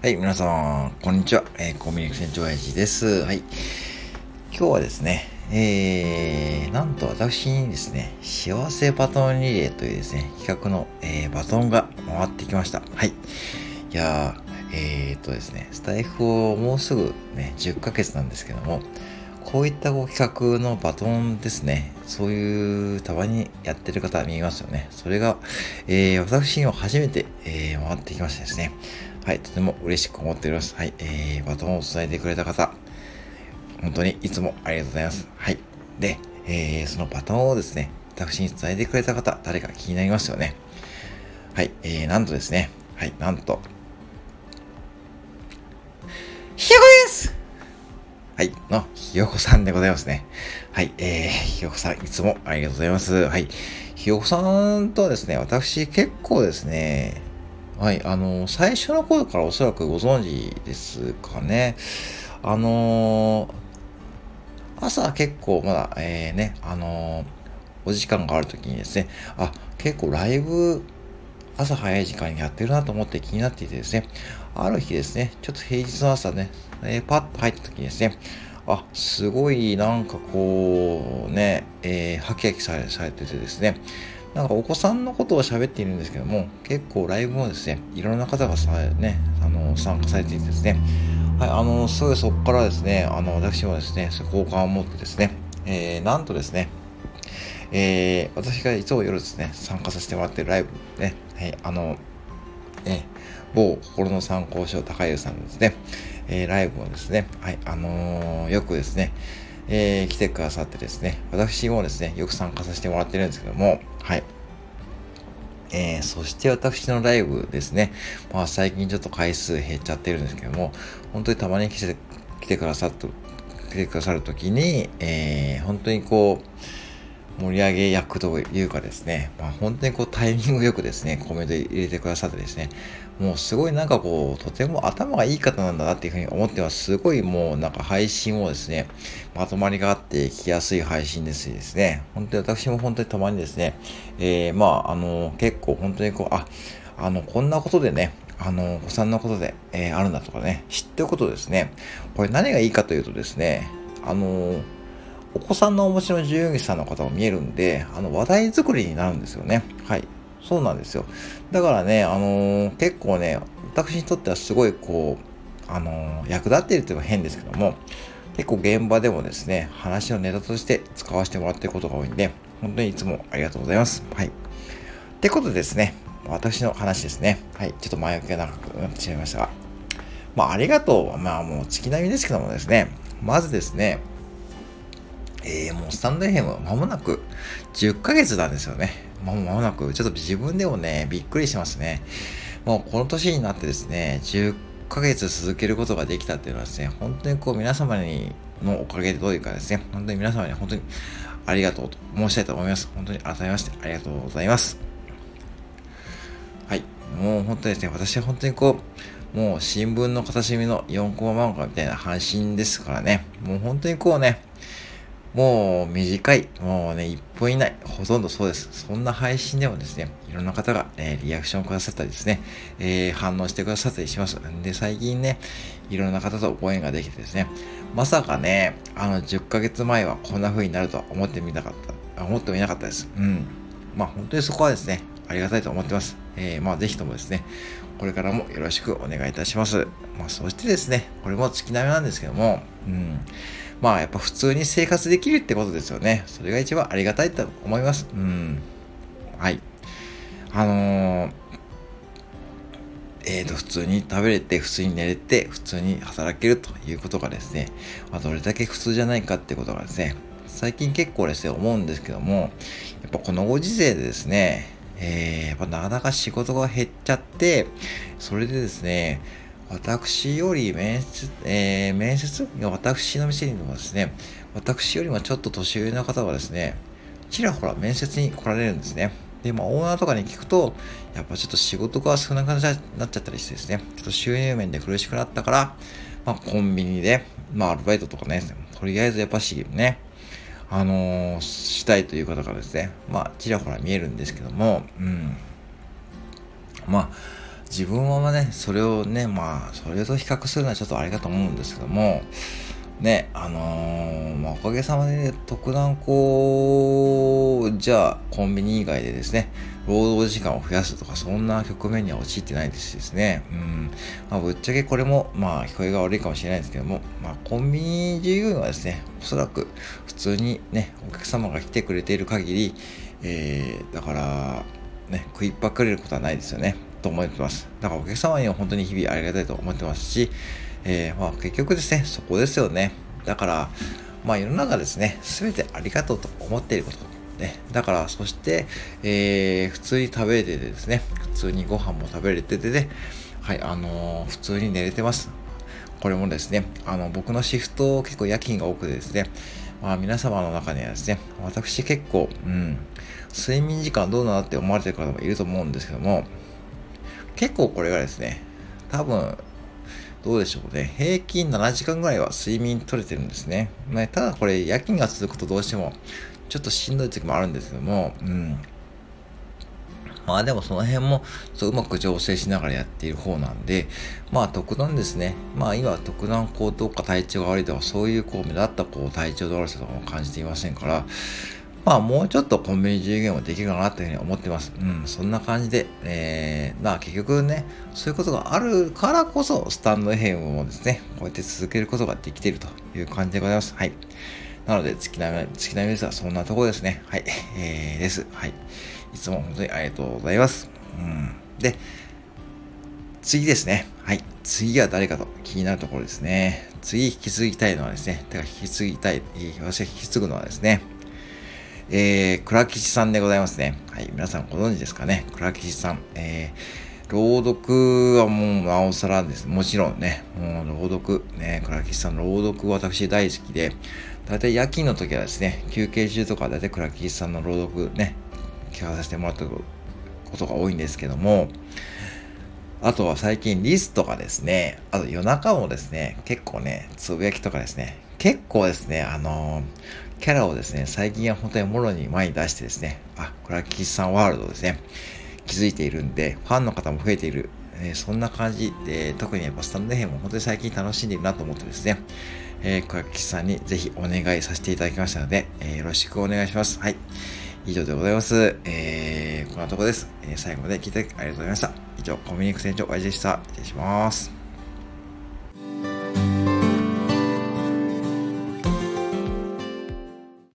はい、皆さん、こんにちは。えー、コミュニケーション長親父です。はい。今日はですね、えー、なんと私にですね、幸せバトンリレーというですね、企画の、えー、バトンが回ってきました。はい。いやー、えーとですね、スタイフをもうすぐね、10ヶ月なんですけども、こういったこう企画のバトンですね。そういうたまにやってる方見ますよね。それが、えー、私にも初めて、えー、回ってきましてですね。はい、とても嬉しく思っております。はい、えー、バトンを伝えてくれた方、本当にいつもありがとうございます。はい。で、えー、そのバトンをですね、私に伝えてくれた方、誰か気になりますよね。はい、えー、なんとですね、はい、なんと、ひよこですはい、の、ひよこさんでございますね。はい、えー、ひよこさん、いつもありがとうございます。はい、ひよこさんとはですね、私結構ですね、はい、あの、最初の頃からおそらくご存知ですかね。あの朝結構まだ、えー、ね、あのお時間がある時にですね、あ、結構ライブ朝早い時間にやってるなと思って気になっていてですね、ある日ですね、ちょっと平日の朝ね、えー、パッと入った時にですね、あ、すごいなんかこうね、えー、ハキハキされされててですね、なんかお子さんのことを喋っているんですけども、結構ライブもですね、いろんな方がさ、ね、あの、参加されていてですね、はい、あの、す。ぐそこからですね、あの、私もですね、好感を持ってですね、えー、なんとですね、えー、私がいつも夜ですね、参加させてもらってるライブね、はい、あの、え某心の参考書高湯さんですね、えー、ライブをですね、はい、あのー、よくですね、えー、来てくださってですね、私もですね、よく参加させてもらってるんですけども、はい。えー、そして私のライブですね、まあ最近ちょっと回数減っちゃってるんですけども、本当にたまに来て来てくださっと、来てくださるときに、えー、本当にこう、盛り上げ役というかですね、まあ、本当にこうタイミングよくですね、コメント入れてくださってですね、もうすごいなんかこう、とても頭がいい方なんだなっていうふうに思ってます。すごいもうなんか配信をですね、まとまりがあって聞きやすい配信ですしですね、本当に私も本当にたまにですね、えー、まあ、あの、結構本当にこう、あ、あの、こんなことでね、あの、お子さんのことで、えー、あるんだとかね、知っておくとですね、これ何がいいかというとですね、あの、お子さんのお持ちの従業員さんの方も見えるんで、あの、話題作りになるんですよね。はい。そうなんですよ。だからね、あのー、結構ね、私にとってはすごいこう、あのー、役立っているというのは変ですけども、結構現場でもですね、話のネタとして使わせてもらっていることが多いんで、本当にいつもありがとうございます。はい。ってことでですね、私の話ですね。はい。ちょっと前置きが長くなってしまいましたが。まあ、ありがとうは。まあ、もう月並みですけどもですね、まずですね、えー、もうスタンド FM は間もなく10ヶ月なんですよね。もう間もなく、ちょっと自分でもね、びっくりしてますね。もうこの年になってですね、10ヶ月続けることができたっていうのはですね、本当にこう皆様にのおかげでどういうかですね、本当に皆様に本当にありがとうと申したいと思います。本当に改めましてありがとうございます。はい。もう本当にですね、私は本当にこう、もう新聞の片隅の4コマ漫画みたいな配信ですからね、もう本当にこうね、もう短い、もうね、1分以内、ほとんどそうです。そんな配信でもですね、いろんな方が、えリアクションくださったりですね、えー、反応してくださったりします。んで、最近ね、いろんな方とご縁ができてですね、まさかね、あの、10ヶ月前はこんな風になるとは思ってみなかった、思ってもいなかったです。うん。まあ、本当にそこはですね、ありがたいと思ってます。えー、まあ、ぜひともですね、これからもよろしくお願いいたします。まあ、そしてですね、これも月並みなんですけども、うん。まあやっぱ普通に生活できるってことですよね。それが一番ありがたいと思います。うん。はい。あのー、えーと、普通に食べれて、普通に寝れて、普通に働けるということがですね、まあ、どれだけ普通じゃないかってことがですね、最近結構ですね、思うんですけども、やっぱこのご時世でですね、えー、やっぱなかなか仕事が減っちゃって、それでですね、私より面接、えー、面接私の店にもですね、私よりもちょっと年上の方はですね、ちらほら面接に来られるんですね。で、まあ、オーナーとかに聞くと、やっぱちょっと仕事が少なくなっちゃったりしてですね、ちょっと収入面で苦しくなったから、まあ、コンビニで、まあ、アルバイトとかね、とりあえずやっぱしね、あのー、したいという方がですね、まあ、ちらほら見えるんですけども、うん。まあ、自分はね、それをね、まあ、それと比較するのはちょっとあれかと思うんですけども、ね、あのー、まあ、おかげさまで、ね、特段こう、じゃあ、コンビニ以外でですね、労働時間を増やすとか、そんな局面には陥ってないですしですね。うん。まあ、ぶっちゃけこれも、まあ、聞こえが悪いかもしれないですけども、まあ、コンビニ従業員はですね、おそらく普通にね、お客様が来てくれている限り、えー、だから、ね、食いっぱくれることはないですよね。と思ってます。だからお客様には本当に日々ありがたいと思ってますし、えー、まあ結局ですね、そこですよね。だから、まあ世の中ですね、すべてありがとうと思っていること。ね、だから、そして、えー、普通に食べれててですね、普通にご飯も食べれててね、はい、あのー、普通に寝れてます。これもですね、あの、僕のシフト結構夜勤が多くてですね、まあ皆様の中にはですね、私結構、うん、睡眠時間どうなって思われてる方もいると思うんですけども、結構これがですね、多分、どうでしょうね。平均7時間ぐらいは睡眠取れてるんですね。ねただこれ夜勤が続くとどうしてもちょっとしんどい時もあるんですけども、うん。まあでもその辺もそううまく調整しながらやっている方なんで、まあ特段ですね。まあ今特段こうどうか体調が悪いとかそういうこう目立ったこう体調の悪さとかも感じていませんから、まあもうちょっとコンビニ従業もできるかなというふうに思ってます。うん、そんな感じで、えー、まあ結局ね、そういうことがあるからこそ、スタンド FM もですね、こうやって続けることができているという感じでございます。はい。なので、月並み、月並みですが、そんなとこですね。はい。えー、です。はい。いつも本当にありがとうございます。うん。で、次ですね。はい。次は誰かと気になるところですね。次引き継ぎたいのはですね、てか引き継ぎたい、私が引き継ぐのはですね、えー、倉吉さんでございますね。はい、皆さんご存知ですかね。倉吉さん。えー、朗読はもうなおさらです。もちろんね、もう朗読、ね、倉吉さんの朗読私大好きで、だいたい夜勤の時はですね、休憩中とかだいたい倉吉さんの朗読ね、聞かさせてもらったことが多いんですけども、あとは最近リストがですね、あと夜中もですね、結構ね、つぶやきとかですね、結構ですね、あのーキャラをですね、最近は本当にもろに前に出してですね、あ、これは岸さんワールドですね、気づいているんで、ファンの方も増えている、えー、そんな感じで、特にやっぱスタンドヘムも本当に最近楽しんでいるなと思ってですね、えー、小垣さんにぜひお願いさせていただきましたので、えー、よろしくお願いします。はい。以上でございます。えー、こんなとこです。えー、最後まで聞いてありがとうございました。以上、コミュニク船長、おやじでした。失礼します。